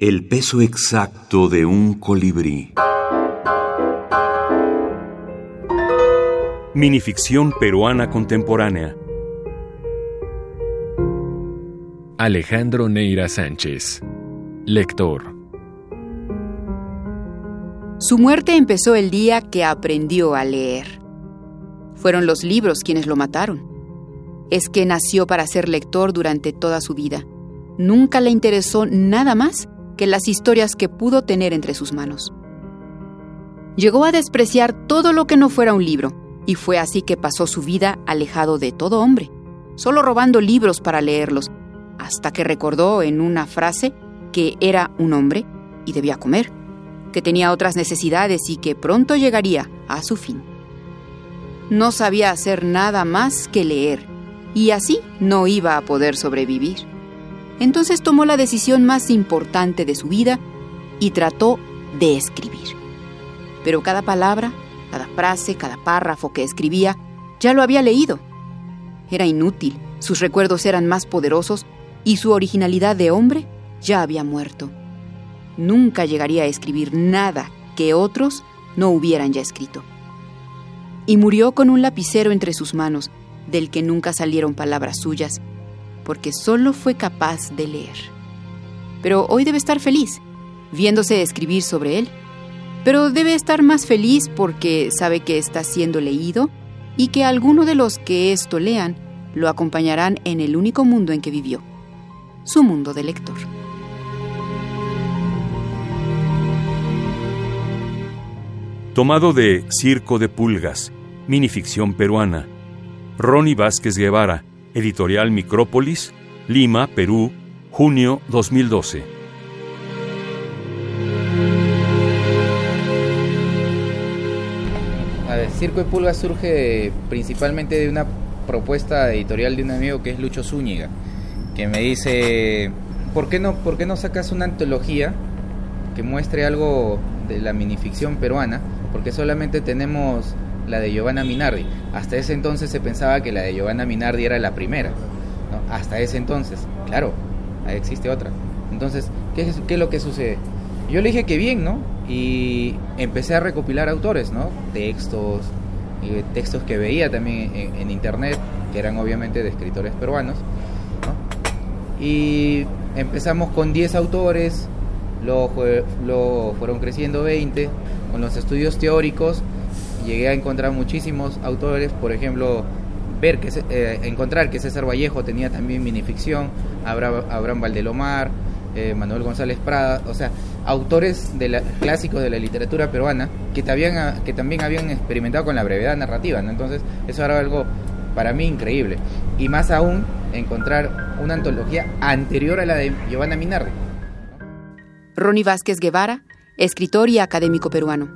El peso exacto de un colibrí. Minificción peruana contemporánea. Alejandro Neira Sánchez. Lector. Su muerte empezó el día que aprendió a leer. Fueron los libros quienes lo mataron. Es que nació para ser lector durante toda su vida. Nunca le interesó nada más que las historias que pudo tener entre sus manos. Llegó a despreciar todo lo que no fuera un libro, y fue así que pasó su vida alejado de todo hombre, solo robando libros para leerlos, hasta que recordó en una frase que era un hombre y debía comer, que tenía otras necesidades y que pronto llegaría a su fin. No sabía hacer nada más que leer, y así no iba a poder sobrevivir. Entonces tomó la decisión más importante de su vida y trató de escribir. Pero cada palabra, cada frase, cada párrafo que escribía, ya lo había leído. Era inútil, sus recuerdos eran más poderosos y su originalidad de hombre ya había muerto. Nunca llegaría a escribir nada que otros no hubieran ya escrito. Y murió con un lapicero entre sus manos, del que nunca salieron palabras suyas, porque solo fue capaz de leer. Pero hoy debe estar feliz, viéndose escribir sobre él. Pero debe estar más feliz porque sabe que está siendo leído y que alguno de los que esto lean lo acompañarán en el único mundo en que vivió, su mundo de lector. Tomado de Circo de Pulgas, minificción peruana. Ronnie Vázquez Guevara, editorial Micrópolis, Lima, Perú, junio 2012. A ver, Circo de Pulgas surge principalmente de una propuesta editorial de un amigo que es Lucho Zúñiga, que me dice, ¿por qué no, por qué no sacas una antología que muestre algo de la minificción peruana? Porque solamente tenemos la de Giovanna Minardi. Hasta ese entonces se pensaba que la de Giovanna Minardi era la primera. Hasta ese entonces, claro, ahí existe otra. Entonces, ¿qué es, ¿qué es lo que sucede? Yo le dije que bien, ¿no? Y empecé a recopilar autores, ¿no? Textos, eh, textos que veía también en, internet, que eran obviamente de escritores peruanos, ¿no? Y empezamos con 10 autores, luego fueron creciendo 20, con los estudios teóricos llegué a encontrar muchísimos autores, por ejemplo, ver que eh, encontrar que César Vallejo tenía también minificción, Abraham, Abraham Valdelomar, eh, Manuel González Prada, o sea, autores de la, clásicos de la literatura peruana que, también, que también habían experimentado con la brevedad narrativa. Entonces, eso era algo para mí increíble. Y más aún, encontrar una antología anterior a la de Giovanna Minardi. Ronnie Vázquez Guevara, escritor y académico peruano.